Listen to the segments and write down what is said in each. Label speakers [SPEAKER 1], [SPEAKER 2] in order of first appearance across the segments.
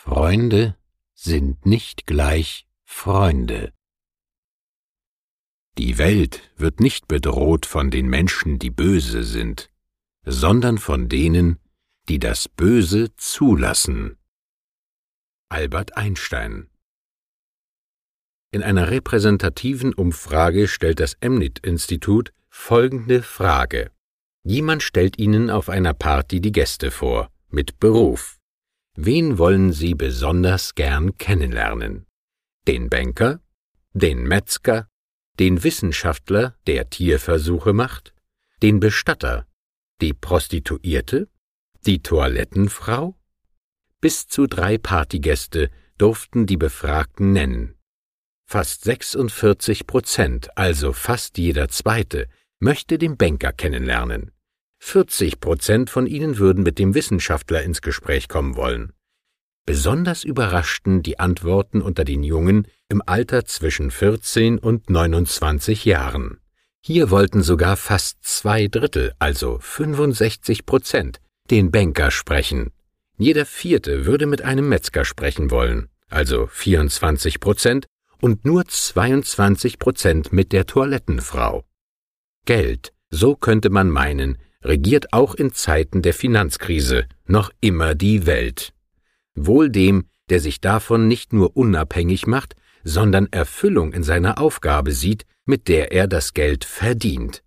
[SPEAKER 1] Freunde sind nicht gleich Freunde. Die Welt wird nicht bedroht von den Menschen, die böse sind, sondern von denen, die das Böse zulassen. Albert Einstein In einer repräsentativen Umfrage stellt das Emnit-Institut folgende Frage. Jemand stellt Ihnen auf einer Party die Gäste vor, mit Beruf. Wen wollen Sie besonders gern kennenlernen? Den Banker? Den Metzger? Den Wissenschaftler, der Tierversuche macht? Den Bestatter? Die Prostituierte? Die Toilettenfrau? Bis zu drei Partygäste durften die Befragten nennen. Fast 46 Prozent, also fast jeder Zweite, möchte den Banker kennenlernen. 40 Prozent von ihnen würden mit dem Wissenschaftler ins Gespräch kommen wollen. Besonders überraschten die Antworten unter den Jungen im Alter zwischen 14 und 29 Jahren. Hier wollten sogar fast zwei Drittel, also 65 Prozent, den Banker sprechen. Jeder Vierte würde mit einem Metzger sprechen wollen, also 24 Prozent, und nur 22 Prozent mit der Toilettenfrau. Geld, so könnte man meinen, regiert auch in Zeiten der Finanzkrise noch immer die Welt. Wohl dem, der sich davon nicht nur unabhängig macht, sondern Erfüllung in seiner Aufgabe sieht, mit der er das Geld verdient.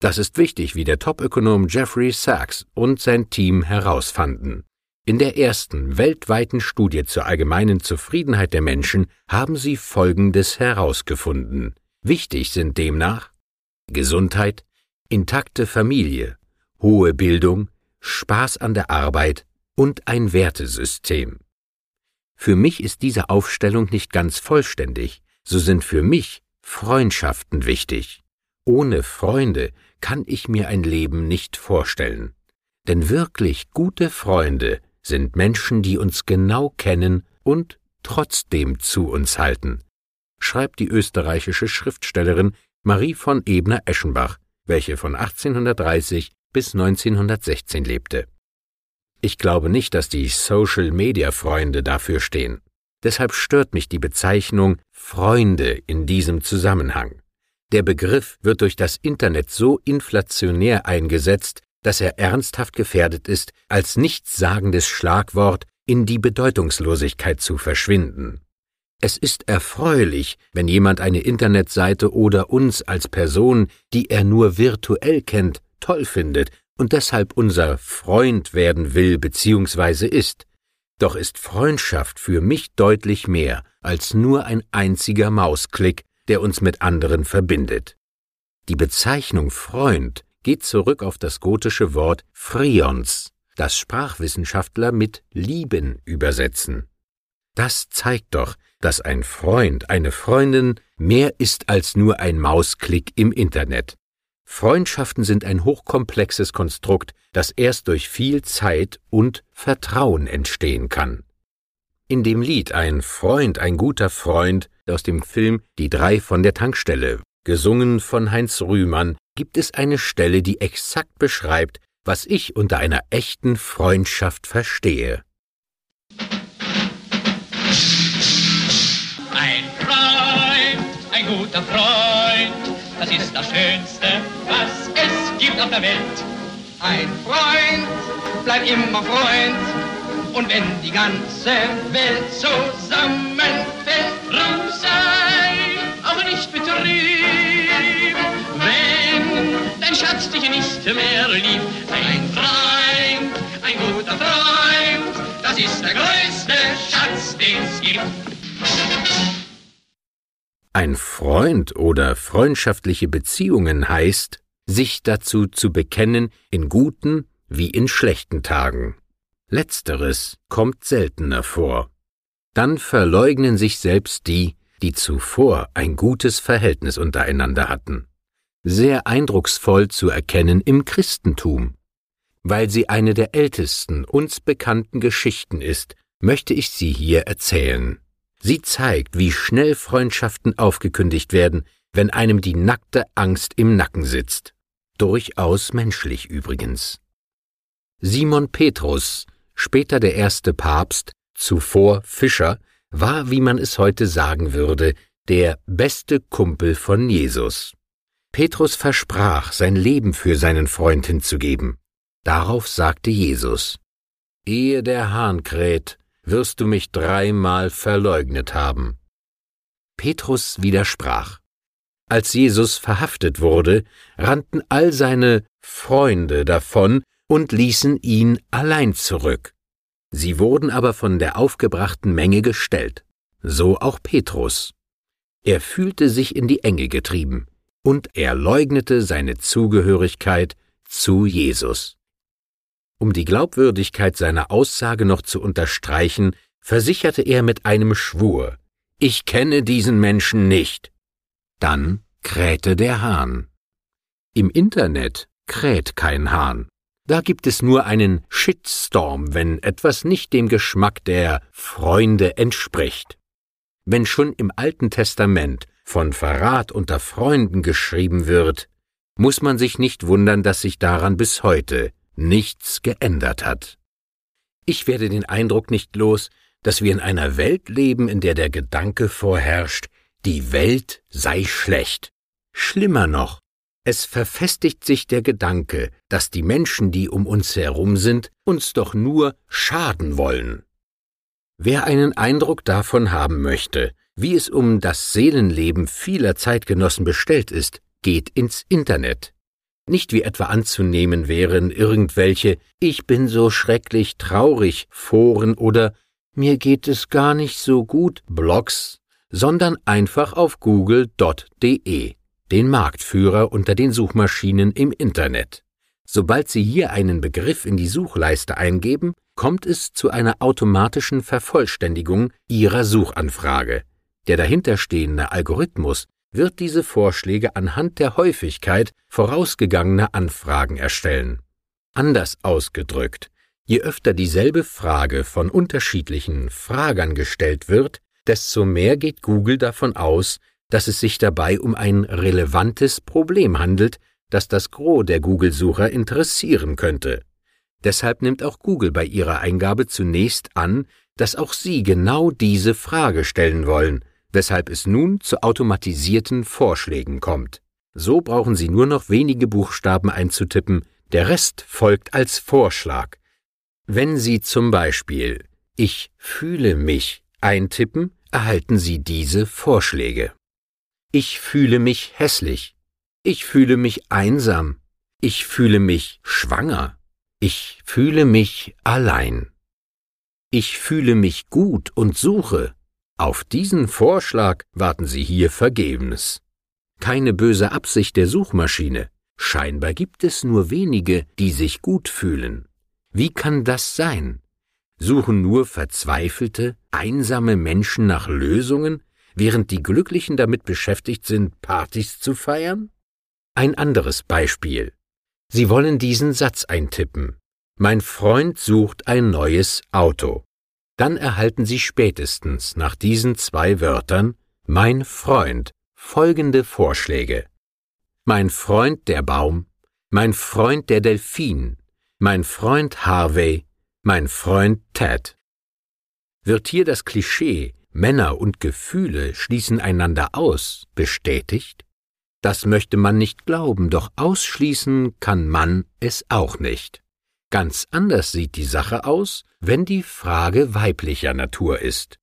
[SPEAKER 1] Das ist wichtig, wie der Topökonom Jeffrey Sachs und sein Team herausfanden. In der ersten weltweiten Studie zur allgemeinen Zufriedenheit der Menschen haben sie Folgendes herausgefunden. Wichtig sind demnach Gesundheit, intakte Familie, hohe Bildung, Spaß an der Arbeit und ein Wertesystem. Für mich ist diese Aufstellung nicht ganz vollständig, so sind für mich Freundschaften wichtig. Ohne Freunde kann ich mir ein Leben nicht vorstellen. Denn wirklich gute Freunde sind Menschen, die uns genau kennen und trotzdem zu uns halten, schreibt die österreichische Schriftstellerin Marie von Ebner-Eschenbach, welche von 1830 bis 1916 lebte. Ich glaube nicht, dass die Social-Media-Freunde dafür stehen. Deshalb stört mich die Bezeichnung Freunde in diesem Zusammenhang. Der Begriff wird durch das Internet so inflationär eingesetzt, dass er ernsthaft gefährdet ist, als nichtssagendes Schlagwort in die Bedeutungslosigkeit zu verschwinden. Es ist erfreulich, wenn jemand eine Internetseite oder uns als Person, die er nur virtuell kennt, toll findet und deshalb unser Freund werden will bzw. ist. Doch ist Freundschaft für mich deutlich mehr als nur ein einziger Mausklick, der uns mit anderen verbindet. Die Bezeichnung Freund geht zurück auf das gotische Wort Frions, das Sprachwissenschaftler mit lieben übersetzen. Das zeigt doch, dass ein Freund, eine Freundin mehr ist als nur ein Mausklick im Internet. Freundschaften sind ein hochkomplexes Konstrukt, das erst durch viel Zeit und Vertrauen entstehen kann. In dem Lied Ein Freund, ein guter Freund aus dem Film Die drei von der Tankstelle, gesungen von Heinz Rühmann, gibt es eine Stelle, die exakt beschreibt, was ich unter einer echten Freundschaft verstehe.
[SPEAKER 2] Ein Freund, ein guter Freund, ist das Schönste, was es gibt auf der Welt. Ein Freund bleibt immer Freund. Und wenn die ganze Welt zusammenfällt, drum sei auch nicht betrübt. Wenn dein Schatz dich nicht mehr liebt, ein Freund, ein guter Freund, das ist der größte Schatz, den es gibt.
[SPEAKER 1] Ein Freund oder freundschaftliche Beziehungen heißt, sich dazu zu bekennen in guten wie in schlechten Tagen. Letzteres kommt seltener vor. Dann verleugnen sich selbst die, die zuvor ein gutes Verhältnis untereinander hatten. Sehr eindrucksvoll zu erkennen im Christentum. Weil sie eine der ältesten uns bekannten Geschichten ist, möchte ich sie hier erzählen. Sie zeigt, wie schnell Freundschaften aufgekündigt werden, wenn einem die nackte Angst im Nacken sitzt. Durchaus menschlich übrigens. Simon Petrus, später der erste Papst, zuvor Fischer, war, wie man es heute sagen würde, der beste Kumpel von Jesus. Petrus versprach, sein Leben für seinen Freund hinzugeben. Darauf sagte Jesus, Ehe der Hahn kräht, wirst du mich dreimal verleugnet haben. Petrus widersprach. Als Jesus verhaftet wurde, rannten all seine Freunde davon und ließen ihn allein zurück. Sie wurden aber von der aufgebrachten Menge gestellt, so auch Petrus. Er fühlte sich in die Enge getrieben, und er leugnete seine Zugehörigkeit zu Jesus. Um die Glaubwürdigkeit seiner Aussage noch zu unterstreichen, versicherte er mit einem Schwur, ich kenne diesen Menschen nicht. Dann krähte der Hahn. Im Internet kräht kein Hahn. Da gibt es nur einen Shitstorm, wenn etwas nicht dem Geschmack der Freunde entspricht. Wenn schon im Alten Testament von Verrat unter Freunden geschrieben wird, muss man sich nicht wundern, dass sich daran bis heute nichts geändert hat. Ich werde den Eindruck nicht los, dass wir in einer Welt leben, in der der Gedanke vorherrscht, die Welt sei schlecht. Schlimmer noch, es verfestigt sich der Gedanke, dass die Menschen, die um uns herum sind, uns doch nur schaden wollen. Wer einen Eindruck davon haben möchte, wie es um das Seelenleben vieler Zeitgenossen bestellt ist, geht ins Internet. Nicht wie etwa anzunehmen wären irgendwelche Ich bin so schrecklich traurig Foren oder Mir geht es gar nicht so gut Blogs, sondern einfach auf google.de den Marktführer unter den Suchmaschinen im Internet. Sobald Sie hier einen Begriff in die Suchleiste eingeben, kommt es zu einer automatischen Vervollständigung Ihrer Suchanfrage. Der dahinterstehende Algorithmus wird diese Vorschläge anhand der Häufigkeit vorausgegangener Anfragen erstellen. Anders ausgedrückt, je öfter dieselbe Frage von unterschiedlichen Fragern gestellt wird, desto mehr geht Google davon aus, dass es sich dabei um ein relevantes Problem handelt, das das Gros der Google-Sucher interessieren könnte. Deshalb nimmt auch Google bei ihrer Eingabe zunächst an, dass auch Sie genau diese Frage stellen wollen, weshalb es nun zu automatisierten Vorschlägen kommt. So brauchen Sie nur noch wenige Buchstaben einzutippen, der Rest folgt als Vorschlag. Wenn Sie zum Beispiel Ich fühle mich eintippen, erhalten Sie diese Vorschläge. Ich fühle mich hässlich. Ich fühle mich einsam. Ich fühle mich schwanger. Ich fühle mich allein. Ich fühle mich gut und suche. Auf diesen Vorschlag warten Sie hier vergebens. Keine böse Absicht der Suchmaschine. Scheinbar gibt es nur wenige, die sich gut fühlen. Wie kann das sein? Suchen nur verzweifelte, einsame Menschen nach Lösungen, während die Glücklichen damit beschäftigt sind, Partys zu feiern? Ein anderes Beispiel. Sie wollen diesen Satz eintippen. Mein Freund sucht ein neues Auto. Dann erhalten Sie spätestens nach diesen zwei Wörtern mein Freund folgende Vorschläge. Mein Freund der Baum, mein Freund der Delfin, mein Freund Harvey, mein Freund Ted. Wird hier das Klischee Männer und Gefühle schließen einander aus, bestätigt? Das möchte man nicht glauben, doch ausschließen kann man es auch nicht. Ganz anders sieht die Sache aus, wenn die Frage weiblicher Natur ist.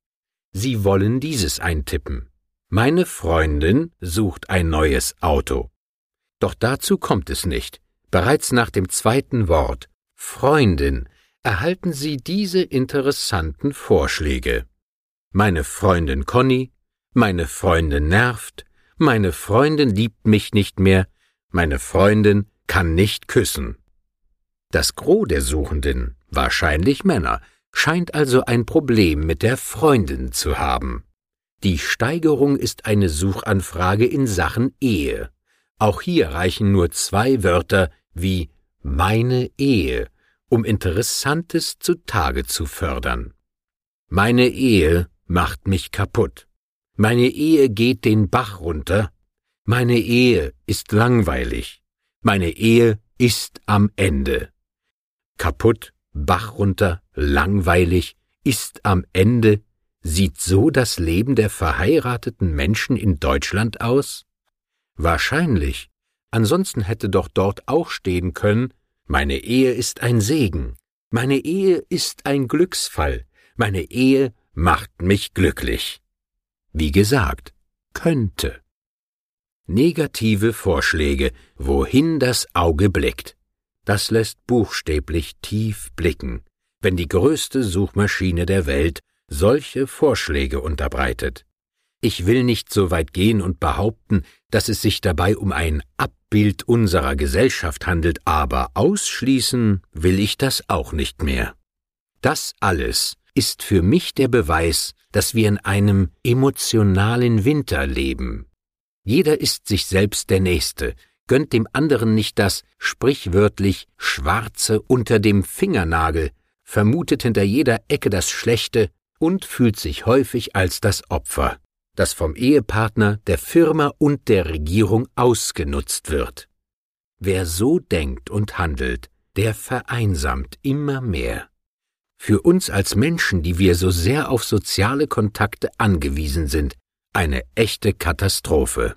[SPEAKER 1] Sie wollen dieses eintippen. Meine Freundin sucht ein neues Auto. Doch dazu kommt es nicht. Bereits nach dem zweiten Wort Freundin erhalten Sie diese interessanten Vorschläge. Meine Freundin Conny, meine Freundin nervt, meine Freundin liebt mich nicht mehr, meine Freundin kann nicht küssen. Das Gros der Suchenden, wahrscheinlich Männer, scheint also ein Problem mit der Freundin zu haben. Die Steigerung ist eine Suchanfrage in Sachen Ehe. Auch hier reichen nur zwei Wörter wie meine Ehe, um Interessantes zutage zu fördern. Meine Ehe macht mich kaputt. Meine Ehe geht den Bach runter. Meine Ehe ist langweilig. Meine Ehe ist am Ende. Kaputt, Bach runter, langweilig, ist am Ende, sieht so das Leben der verheirateten Menschen in Deutschland aus? Wahrscheinlich. Ansonsten hätte doch dort auch stehen können, meine Ehe ist ein Segen, meine Ehe ist ein Glücksfall, meine Ehe macht mich glücklich. Wie gesagt, könnte. Negative Vorschläge, wohin das Auge blickt. Das lässt buchstäblich tief blicken, wenn die größte Suchmaschine der Welt solche Vorschläge unterbreitet. Ich will nicht so weit gehen und behaupten, dass es sich dabei um ein Abbild unserer Gesellschaft handelt, aber ausschließen will ich das auch nicht mehr. Das alles ist für mich der Beweis, dass wir in einem emotionalen Winter leben. Jeder ist sich selbst der Nächste, gönnt dem anderen nicht das sprichwörtlich Schwarze unter dem Fingernagel, vermutet hinter jeder Ecke das Schlechte und fühlt sich häufig als das Opfer, das vom Ehepartner, der Firma und der Regierung ausgenutzt wird. Wer so denkt und handelt, der vereinsamt immer mehr. Für uns als Menschen, die wir so sehr auf soziale Kontakte angewiesen sind, eine echte Katastrophe.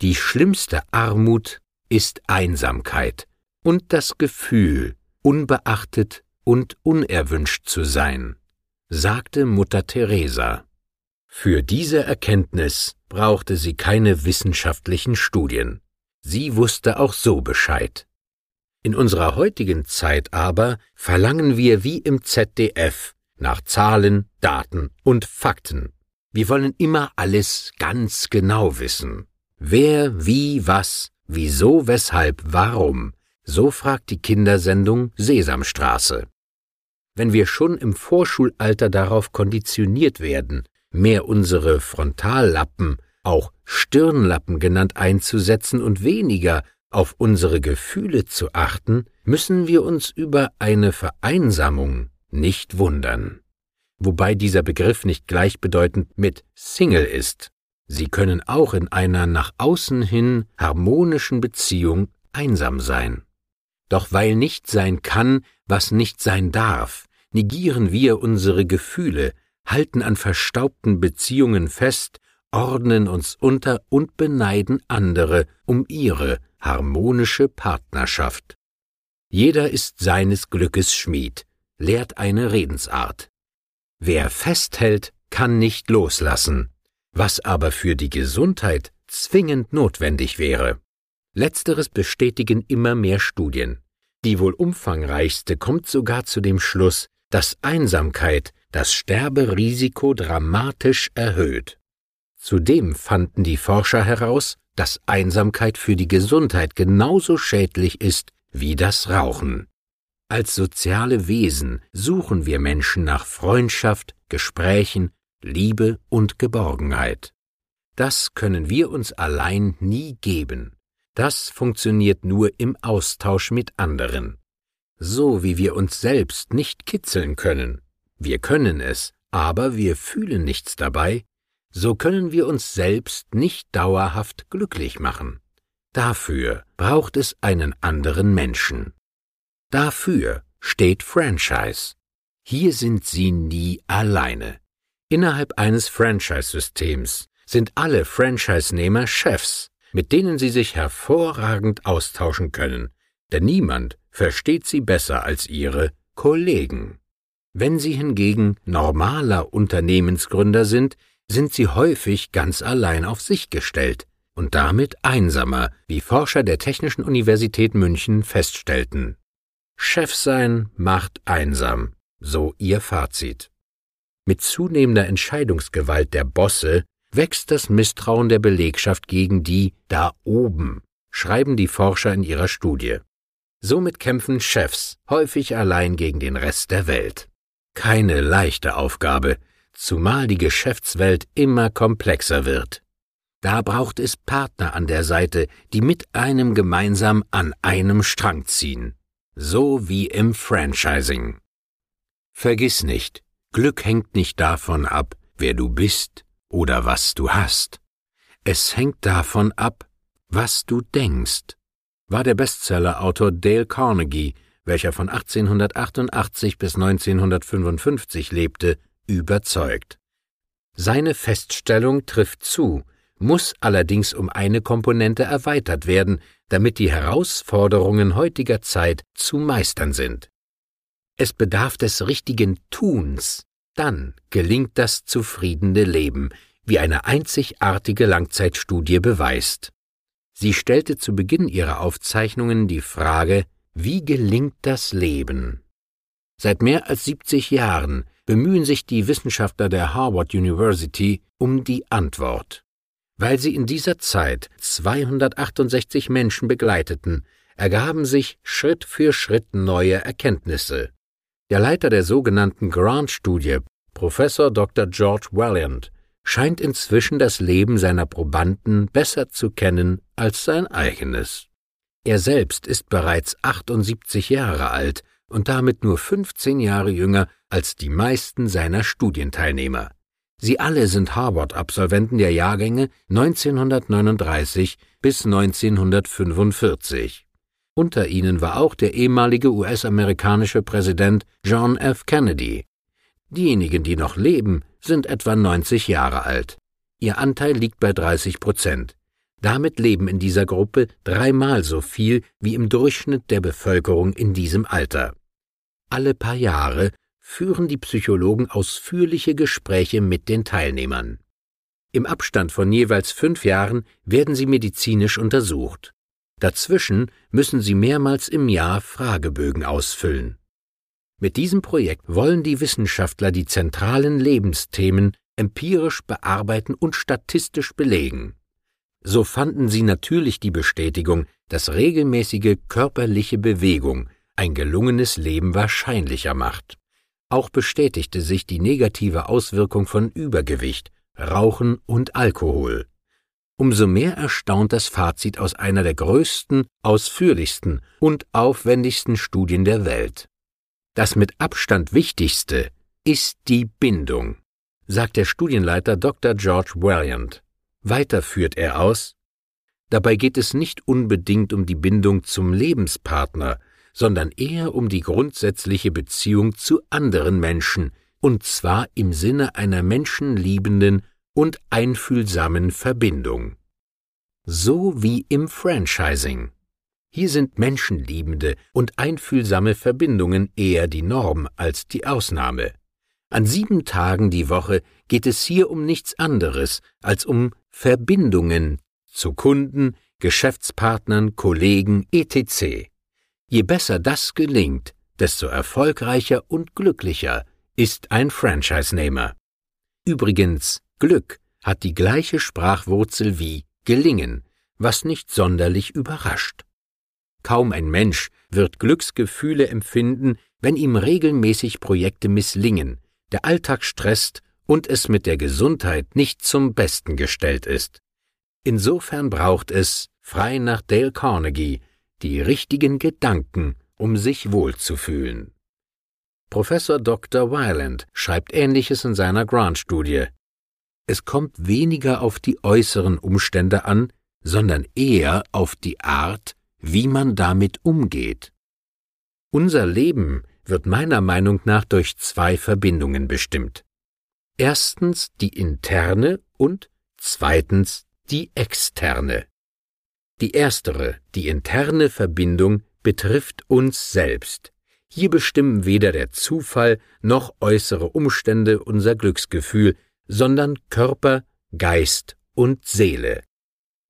[SPEAKER 1] Die schlimmste Armut ist Einsamkeit und das Gefühl, unbeachtet und unerwünscht zu sein, sagte Mutter Teresa. Für diese Erkenntnis brauchte sie keine wissenschaftlichen Studien. Sie wusste auch so Bescheid. In unserer heutigen Zeit aber verlangen wir wie im ZDF nach Zahlen, Daten und Fakten. Wir wollen immer alles ganz genau wissen. Wer, wie, was, wieso, weshalb, warum, so fragt die Kindersendung Sesamstraße. Wenn wir schon im Vorschulalter darauf konditioniert werden, mehr unsere Frontallappen, auch Stirnlappen genannt, einzusetzen und weniger auf unsere Gefühle zu achten, müssen wir uns über eine Vereinsamung nicht wundern. Wobei dieser Begriff nicht gleichbedeutend mit Single ist. Sie können auch in einer nach außen hin harmonischen Beziehung einsam sein. Doch weil nicht sein kann, was nicht sein darf, negieren wir unsere Gefühle, halten an verstaubten Beziehungen fest, ordnen uns unter und beneiden andere um ihre harmonische Partnerschaft. Jeder ist seines Glückes Schmied, lehrt eine Redensart. Wer festhält, kann nicht loslassen, was aber für die Gesundheit zwingend notwendig wäre. Letzteres bestätigen immer mehr Studien. Die wohl umfangreichste kommt sogar zu dem Schluss, dass Einsamkeit das Sterberisiko dramatisch erhöht. Zudem fanden die Forscher heraus, dass Einsamkeit für die Gesundheit genauso schädlich ist wie das Rauchen. Als soziale Wesen suchen wir Menschen nach Freundschaft, Gesprächen, Liebe und Geborgenheit. Das können wir uns allein nie geben. Das funktioniert nur im Austausch mit anderen. So wie wir uns selbst nicht kitzeln können. Wir können es, aber wir fühlen nichts dabei, so können wir uns selbst nicht dauerhaft glücklich machen. Dafür braucht es einen anderen Menschen. Dafür steht Franchise. Hier sind Sie nie alleine. Innerhalb eines Franchise-Systems sind alle Franchise-Nehmer Chefs, mit denen Sie sich hervorragend austauschen können, denn niemand versteht Sie besser als Ihre Kollegen. Wenn Sie hingegen normaler Unternehmensgründer sind, sind sie häufig ganz allein auf sich gestellt und damit einsamer, wie Forscher der Technischen Universität München feststellten. Chef sein macht einsam, so ihr Fazit. Mit zunehmender Entscheidungsgewalt der Bosse wächst das Misstrauen der Belegschaft gegen die da oben, schreiben die Forscher in ihrer Studie. Somit kämpfen Chefs häufig allein gegen den Rest der Welt. Keine leichte Aufgabe, zumal die Geschäftswelt immer komplexer wird. Da braucht es Partner an der Seite, die mit einem gemeinsam an einem Strang ziehen, so wie im Franchising. Vergiss nicht, Glück hängt nicht davon ab, wer du bist oder was du hast. Es hängt davon ab, was du denkst, war der Bestsellerautor Dale Carnegie welcher von 1888 bis 1955 lebte, überzeugt. Seine Feststellung trifft zu, muss allerdings um eine Komponente erweitert werden, damit die Herausforderungen heutiger Zeit zu meistern sind. Es bedarf des richtigen Tuns, dann gelingt das zufriedene Leben, wie eine einzigartige Langzeitstudie beweist. Sie stellte zu Beginn ihrer Aufzeichnungen die Frage, wie gelingt das Leben? Seit mehr als 70 Jahren bemühen sich die Wissenschaftler der Harvard University um die Antwort. Weil sie in dieser Zeit 268 Menschen begleiteten, ergaben sich Schritt für Schritt neue Erkenntnisse. Der Leiter der sogenannten Grant-Studie, Professor Dr. George Valiant, scheint inzwischen das Leben seiner Probanden besser zu kennen als sein eigenes. Er selbst ist bereits 78 Jahre alt und damit nur 15 Jahre jünger als die meisten seiner Studienteilnehmer. Sie alle sind Harvard-Absolventen der Jahrgänge 1939 bis 1945. Unter ihnen war auch der ehemalige US-amerikanische Präsident John F. Kennedy. Diejenigen, die noch leben, sind etwa 90 Jahre alt. Ihr Anteil liegt bei 30 Prozent. Damit leben in dieser Gruppe dreimal so viel wie im Durchschnitt der Bevölkerung in diesem Alter. Alle paar Jahre führen die Psychologen ausführliche Gespräche mit den Teilnehmern. Im Abstand von jeweils fünf Jahren werden sie medizinisch untersucht. Dazwischen müssen sie mehrmals im Jahr Fragebögen ausfüllen. Mit diesem Projekt wollen die Wissenschaftler die zentralen Lebensthemen empirisch bearbeiten und statistisch belegen. So fanden sie natürlich die Bestätigung, dass regelmäßige körperliche Bewegung ein gelungenes Leben wahrscheinlicher macht. Auch bestätigte sich die negative Auswirkung von Übergewicht, Rauchen und Alkohol. Umso mehr erstaunt das Fazit aus einer der größten, ausführlichsten und aufwendigsten Studien der Welt. Das mit Abstand wichtigste ist die Bindung, sagt der Studienleiter Dr. George Valiant. Weiter führt er aus, dabei geht es nicht unbedingt um die Bindung zum Lebenspartner, sondern eher um die grundsätzliche Beziehung zu anderen Menschen, und zwar im Sinne einer menschenliebenden und einfühlsamen Verbindung. So wie im Franchising. Hier sind menschenliebende und einfühlsame Verbindungen eher die Norm als die Ausnahme. An sieben Tagen die Woche geht es hier um nichts anderes als um Verbindungen zu Kunden, Geschäftspartnern, Kollegen etc. Je besser das gelingt, desto erfolgreicher und glücklicher ist ein Franchise-Nehmer. Übrigens, Glück hat die gleiche Sprachwurzel wie gelingen, was nicht sonderlich überrascht. Kaum ein Mensch wird Glücksgefühle empfinden, wenn ihm regelmäßig Projekte misslingen, der Alltag stresst und es mit der Gesundheit nicht zum Besten gestellt ist. Insofern braucht es, frei nach Dale Carnegie, die richtigen Gedanken, um sich wohlzufühlen. Professor Dr. Weiland schreibt Ähnliches in seiner Grant-Studie. Es kommt weniger auf die äußeren Umstände an, sondern eher auf die Art, wie man damit umgeht. Unser Leben wird meiner Meinung nach durch zwei Verbindungen bestimmt. Erstens die interne und zweitens die externe. Die erstere, die interne Verbindung, betrifft uns selbst. Hier bestimmen weder der Zufall noch äußere Umstände unser Glücksgefühl, sondern Körper, Geist und Seele.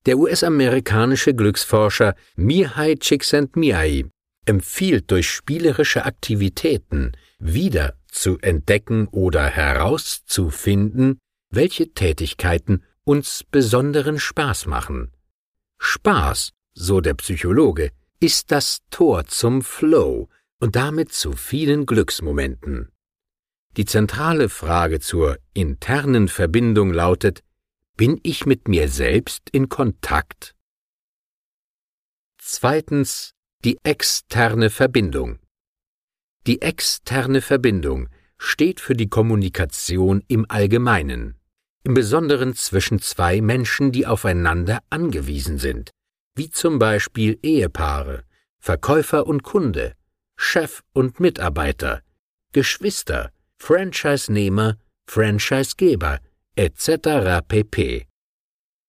[SPEAKER 1] Der US-amerikanische Glücksforscher Mihai Csikszentmihalyi empfiehlt durch spielerische Aktivitäten wieder zu entdecken oder herauszufinden, welche Tätigkeiten uns besonderen Spaß machen. Spaß, so der Psychologe, ist das Tor zum Flow und damit zu vielen Glücksmomenten. Die zentrale Frage zur internen Verbindung lautet, bin ich mit mir selbst in Kontakt? Zweitens die externe Verbindung. Die externe Verbindung steht für die Kommunikation im Allgemeinen, im Besonderen zwischen zwei Menschen, die aufeinander angewiesen sind, wie zum Beispiel Ehepaare, Verkäufer und Kunde, Chef und Mitarbeiter, Geschwister, Franchise-Nehmer, Franchise-Geber, etc. pp.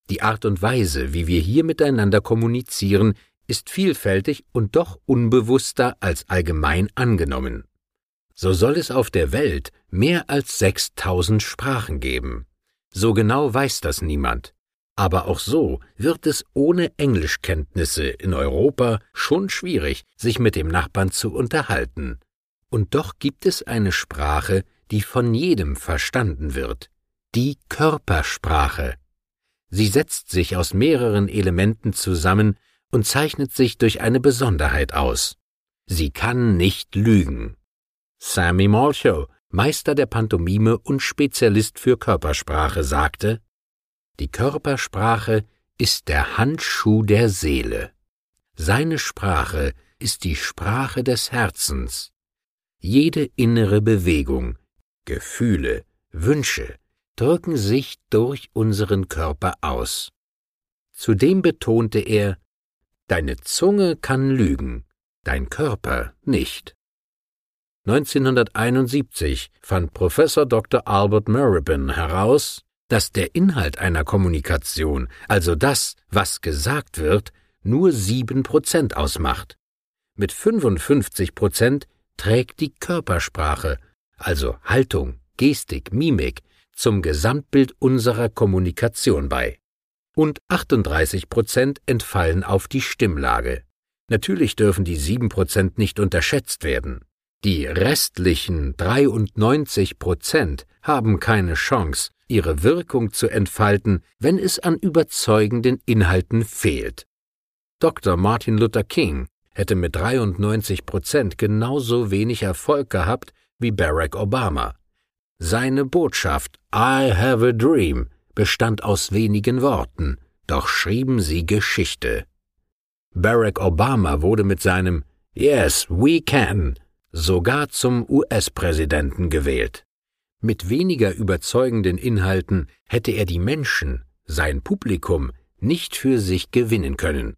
[SPEAKER 1] Die Art und Weise, wie wir hier miteinander kommunizieren, ist vielfältig und doch unbewusster als allgemein angenommen. So soll es auf der Welt mehr als 6000 Sprachen geben. So genau weiß das niemand. Aber auch so wird es ohne Englischkenntnisse in Europa schon schwierig, sich mit dem Nachbarn zu unterhalten. Und doch gibt es eine Sprache, die von jedem verstanden wird, die Körpersprache. Sie setzt sich aus mehreren Elementen zusammen und zeichnet sich durch eine Besonderheit aus. Sie kann nicht lügen. Sammy Malchow, Meister der Pantomime und Spezialist für Körpersprache, sagte, die Körpersprache ist der Handschuh der Seele. Seine Sprache ist die Sprache des Herzens. Jede innere Bewegung, Gefühle, Wünsche drücken sich durch unseren Körper aus. Zudem betonte er, Deine Zunge kann lügen, dein Körper nicht. 1971 fand Professor Dr. Albert Meribin heraus, dass der Inhalt einer Kommunikation, also das, was gesagt wird, nur sieben Prozent ausmacht. Mit 55 Prozent trägt die Körpersprache, also Haltung, Gestik, Mimik, zum Gesamtbild unserer Kommunikation bei und 38 Prozent entfallen auf die Stimmlage. Natürlich dürfen die 7 Prozent nicht unterschätzt werden. Die restlichen 93 Prozent haben keine Chance, ihre Wirkung zu entfalten, wenn es an überzeugenden Inhalten fehlt. Dr. Martin Luther King hätte mit 93 Prozent genauso wenig Erfolg gehabt wie Barack Obama. Seine Botschaft I have a dream bestand aus wenigen Worten, doch schrieben sie Geschichte. Barack Obama wurde mit seinem Yes, we can sogar zum US-Präsidenten gewählt. Mit weniger überzeugenden Inhalten hätte er die Menschen, sein Publikum, nicht für sich gewinnen können.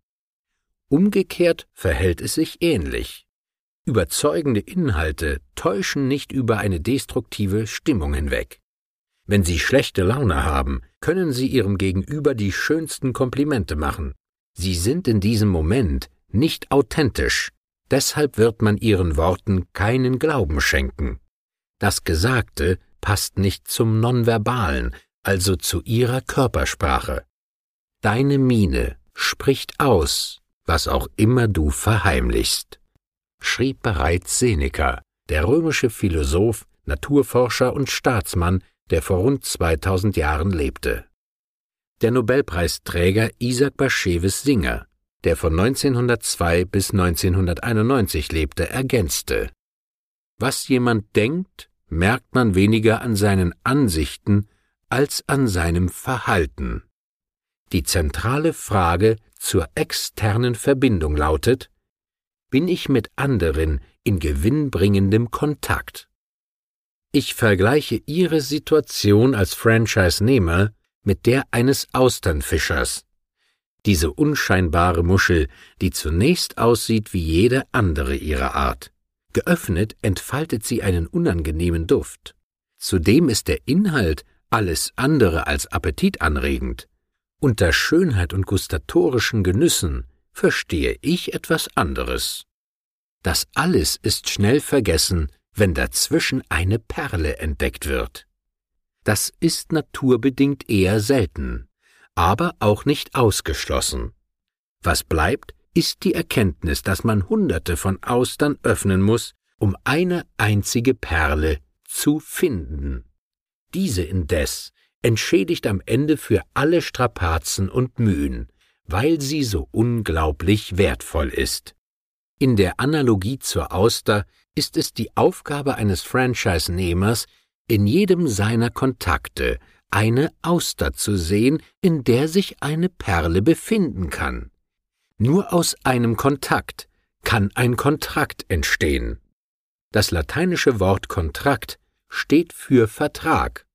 [SPEAKER 1] Umgekehrt verhält es sich ähnlich. Überzeugende Inhalte täuschen nicht über eine destruktive Stimmung hinweg. Wenn Sie schlechte Laune haben, können Sie Ihrem Gegenüber die schönsten Komplimente machen. Sie sind in diesem Moment nicht authentisch, deshalb wird man Ihren Worten keinen Glauben schenken. Das Gesagte passt nicht zum Nonverbalen, also zu Ihrer Körpersprache. Deine Miene spricht aus, was auch immer du verheimlichst, schrieb bereits Seneca, der römische Philosoph, Naturforscher und Staatsmann, der vor rund 2000 Jahren lebte. Der Nobelpreisträger Isaac Bashevis Singer, der von 1902 bis 1991 lebte, ergänzte Was jemand denkt, merkt man weniger an seinen Ansichten als an seinem Verhalten. Die zentrale Frage zur externen Verbindung lautet Bin ich mit anderen in gewinnbringendem Kontakt? Ich vergleiche Ihre Situation als Franchise-Nehmer mit der eines Austernfischers. Diese unscheinbare Muschel, die zunächst aussieht wie jede andere ihrer Art. Geöffnet entfaltet sie einen unangenehmen Duft. Zudem ist der Inhalt alles andere als appetitanregend. Unter Schönheit und gustatorischen Genüssen verstehe ich etwas anderes. Das alles ist schnell vergessen, wenn dazwischen eine Perle entdeckt wird. Das ist naturbedingt eher selten, aber auch nicht ausgeschlossen. Was bleibt, ist die Erkenntnis, dass man Hunderte von Austern öffnen muss, um eine einzige Perle zu finden. Diese indes entschädigt am Ende für alle Strapazen und Mühen, weil sie so unglaublich wertvoll ist. In der Analogie zur Auster ist es die Aufgabe eines Franchise-Nehmers, in jedem seiner Kontakte eine Auster zu sehen, in der sich eine Perle befinden kann. Nur aus einem Kontakt kann ein Kontrakt entstehen. Das lateinische Wort Kontrakt steht für Vertrag.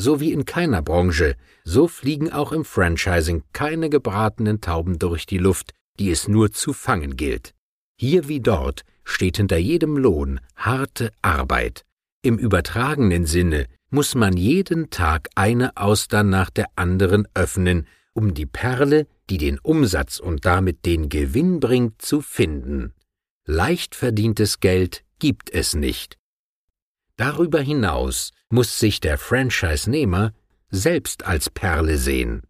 [SPEAKER 1] So wie in keiner Branche, so fliegen auch im Franchising keine gebratenen Tauben durch die Luft, die es nur zu fangen gilt. Hier wie dort steht hinter jedem Lohn harte Arbeit. Im übertragenen Sinne muss man jeden Tag eine Auster nach der anderen öffnen, um die Perle, die den Umsatz und damit den Gewinn bringt, zu finden. Leicht verdientes Geld gibt es nicht. Darüber hinaus muss sich der Franchise-Nehmer selbst als Perle sehen.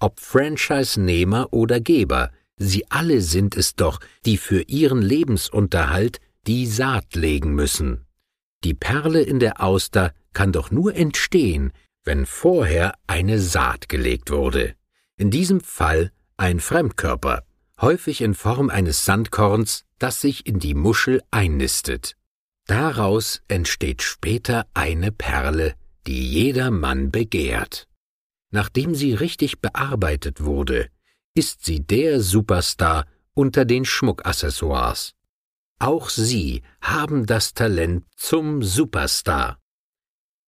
[SPEAKER 1] Ob Franchise-Nehmer oder Geber, sie alle sind es doch, die für ihren Lebensunterhalt die Saat legen müssen. Die Perle in der Auster kann doch nur entstehen, wenn vorher eine Saat gelegt wurde. In diesem Fall ein Fremdkörper, häufig in Form eines Sandkorns, das sich in die Muschel einnistet. Daraus entsteht später eine Perle, die jeder Mann begehrt. Nachdem sie richtig bearbeitet wurde, ist sie der Superstar unter den Schmuckaccessoires. Auch sie haben das Talent zum Superstar.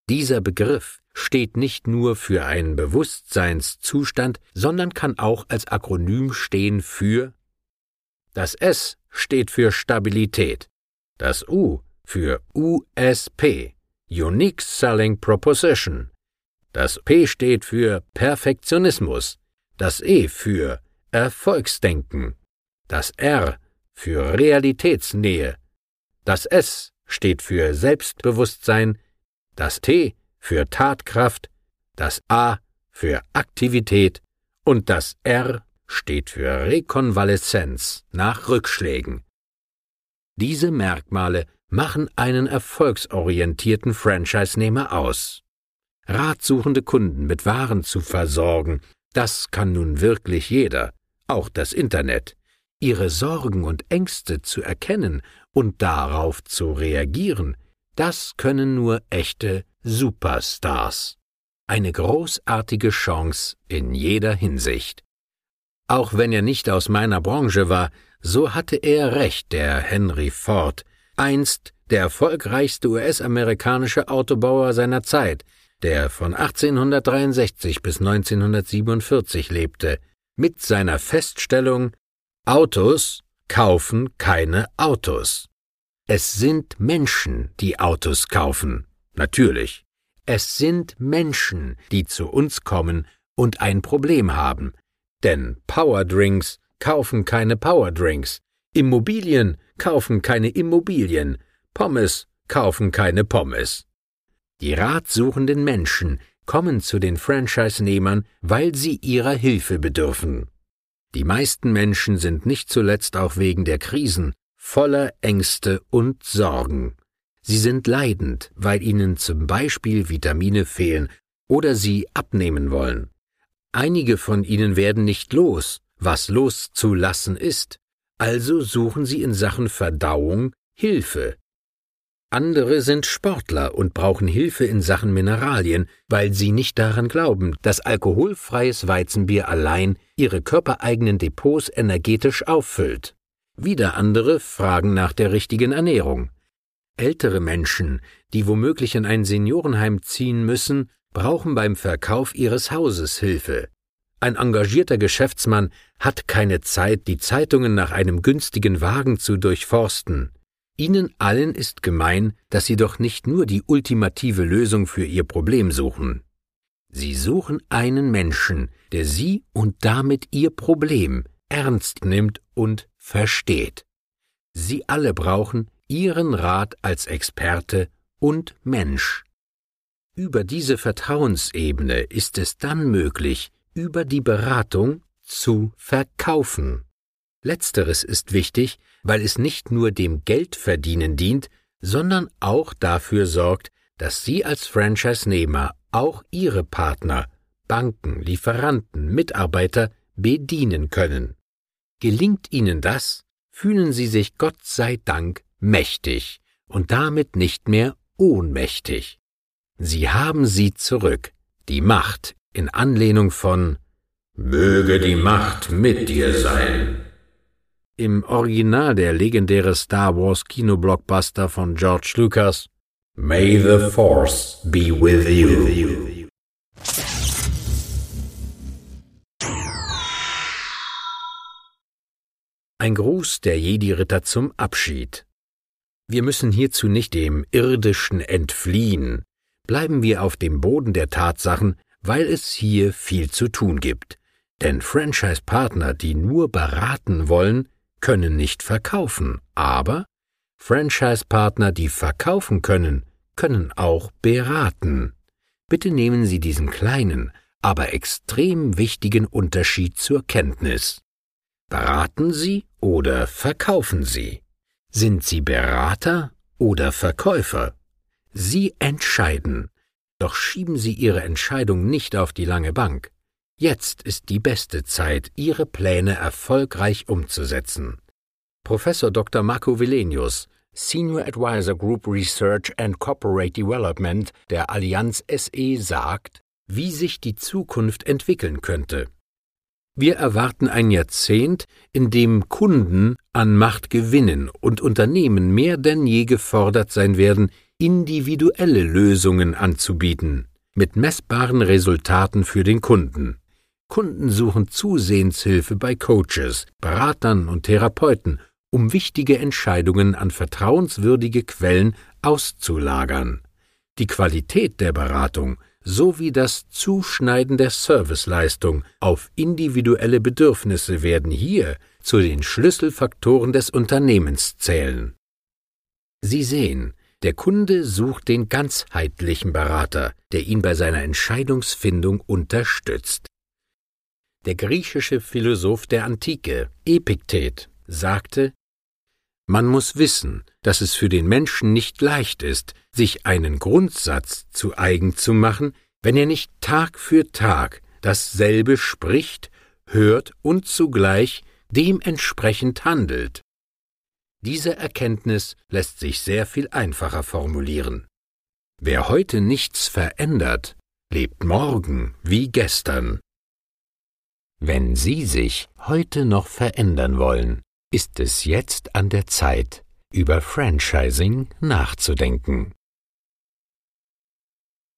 [SPEAKER 1] Dieser Begriff steht nicht nur für einen Bewusstseinszustand, sondern kann auch als Akronym stehen für das S steht für Stabilität, das U für USP, Unique Selling Proposition, das P steht für Perfektionismus, das E für Erfolgsdenken, das R für Realitätsnähe, das S steht für Selbstbewusstsein, das T für Tatkraft, das A für Aktivität und das R steht für Rekonvaleszenz nach Rückschlägen. Diese Merkmale machen einen erfolgsorientierten Franchise-Nehmer aus. Ratsuchende Kunden mit Waren zu versorgen, das kann nun wirklich jeder, auch das Internet. Ihre Sorgen und Ängste zu erkennen und darauf zu reagieren, das können nur echte Superstars. Eine großartige Chance in jeder Hinsicht. Auch wenn er nicht aus meiner Branche war, so hatte er recht, der Henry Ford, einst der erfolgreichste US-amerikanische Autobauer seiner Zeit, der von 1863 bis 1947 lebte, mit seiner Feststellung Autos kaufen keine Autos. Es sind Menschen, die Autos kaufen. Natürlich. Es sind Menschen, die zu uns kommen und ein Problem haben. Denn Powerdrinks kaufen keine Powerdrinks. Immobilien kaufen keine Immobilien. Pommes kaufen keine Pommes. Die ratsuchenden Menschen kommen zu den Franchise-Nehmern, weil sie ihrer Hilfe bedürfen. Die meisten Menschen sind nicht zuletzt auch wegen der Krisen voller Ängste und Sorgen. Sie sind leidend, weil ihnen zum Beispiel Vitamine fehlen oder sie abnehmen wollen. Einige von ihnen werden nicht los, was loszulassen ist, also suchen sie in Sachen Verdauung Hilfe. Andere sind Sportler und brauchen Hilfe in Sachen Mineralien, weil sie nicht daran glauben, dass alkoholfreies Weizenbier allein ihre körpereigenen Depots energetisch auffüllt. Wieder andere fragen nach der richtigen Ernährung. Ältere Menschen, die womöglich in ein Seniorenheim ziehen müssen, brauchen beim Verkauf ihres Hauses Hilfe. Ein engagierter Geschäftsmann hat keine Zeit, die Zeitungen nach einem günstigen Wagen zu durchforsten. Ihnen allen ist gemein, dass Sie doch nicht nur die ultimative Lösung für Ihr Problem suchen. Sie suchen einen Menschen, der Sie und damit Ihr Problem ernst nimmt und versteht. Sie alle brauchen Ihren Rat als Experte und Mensch. Über diese Vertrauensebene ist es dann möglich, über die Beratung zu verkaufen. Letzteres ist wichtig, weil es nicht nur dem Geldverdienen dient, sondern auch dafür sorgt, dass Sie als Franchise-Nehmer auch Ihre Partner, Banken, Lieferanten, Mitarbeiter bedienen können. Gelingt Ihnen das, fühlen Sie sich Gott sei Dank mächtig und damit nicht mehr ohnmächtig. Sie haben sie zurück, die Macht in Anlehnung von Möge die Macht mit dir sein im Original der legendäre Star Wars Kinoblockbuster von George Lucas May the Force be with you. Ein Gruß der Jedi-Ritter zum Abschied. Wir müssen hierzu nicht dem Irdischen entfliehen. Bleiben wir auf dem Boden der Tatsachen, weil es hier viel zu tun gibt. Denn Franchise-Partner, die nur beraten wollen, können nicht verkaufen, aber Franchise-Partner, die verkaufen können, können auch beraten. Bitte nehmen Sie diesen kleinen, aber extrem wichtigen Unterschied zur Kenntnis. Beraten Sie oder verkaufen Sie? Sind Sie Berater oder Verkäufer? Sie entscheiden. Doch schieben Sie Ihre Entscheidung nicht auf die lange Bank. Jetzt ist die beste Zeit, Ihre Pläne erfolgreich umzusetzen. Professor Dr. Marco Villenius, Senior Advisor Group Research and Corporate Development der Allianz SE sagt, wie sich die Zukunft entwickeln könnte. Wir erwarten ein Jahrzehnt, in dem Kunden an Macht gewinnen und Unternehmen mehr denn je gefordert sein werden, individuelle Lösungen anzubieten, mit messbaren Resultaten für den Kunden. Kunden suchen zusehends Hilfe bei Coaches, Beratern und Therapeuten um wichtige Entscheidungen an vertrauenswürdige Quellen auszulagern. Die Qualität der Beratung sowie das Zuschneiden der Serviceleistung auf individuelle Bedürfnisse werden hier zu den Schlüsselfaktoren des Unternehmens zählen. Sie sehen, der Kunde sucht den ganzheitlichen Berater, der ihn bei seiner Entscheidungsfindung unterstützt. Der griechische Philosoph der Antike, Epiktet, sagte, man muss wissen, dass es für den Menschen nicht leicht ist, sich einen Grundsatz zu eigen zu machen, wenn er nicht Tag für Tag dasselbe spricht, hört und zugleich dementsprechend handelt. Diese Erkenntnis lässt sich sehr viel einfacher formulieren. Wer heute nichts verändert, lebt morgen wie gestern. Wenn Sie sich heute noch verändern wollen, ist es jetzt an der Zeit, über Franchising nachzudenken.